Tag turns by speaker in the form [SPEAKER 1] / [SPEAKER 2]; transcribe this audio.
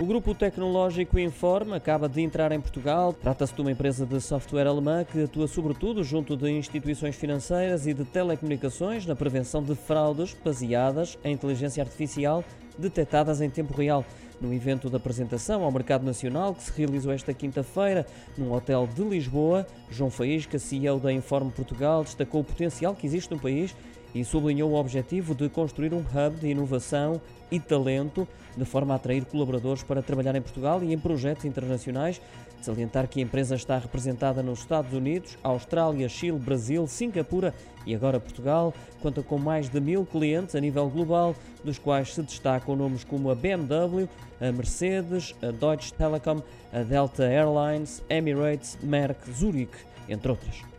[SPEAKER 1] O grupo tecnológico Inform acaba de entrar em Portugal. Trata-se de uma empresa de software alemã que atua sobretudo junto de instituições financeiras e de telecomunicações na prevenção de fraudes baseadas em inteligência artificial detectadas em tempo real. No evento de apresentação ao mercado nacional que se realizou esta quinta-feira num hotel de Lisboa, João Faísca, CEO da Inform Portugal, destacou o potencial que existe no país e sublinhou o objetivo de construir um hub de inovação e talento, de forma a atrair colaboradores para trabalhar em Portugal e em projetos internacionais. Salientar que a empresa está representada nos Estados Unidos, Austrália, Chile, Brasil, Singapura e agora Portugal. Conta com mais de mil clientes a nível global, dos quais se destacam nomes como a BMW, a Mercedes, a Deutsche Telekom, a Delta Airlines, Emirates, Merck, Zurich, entre outras.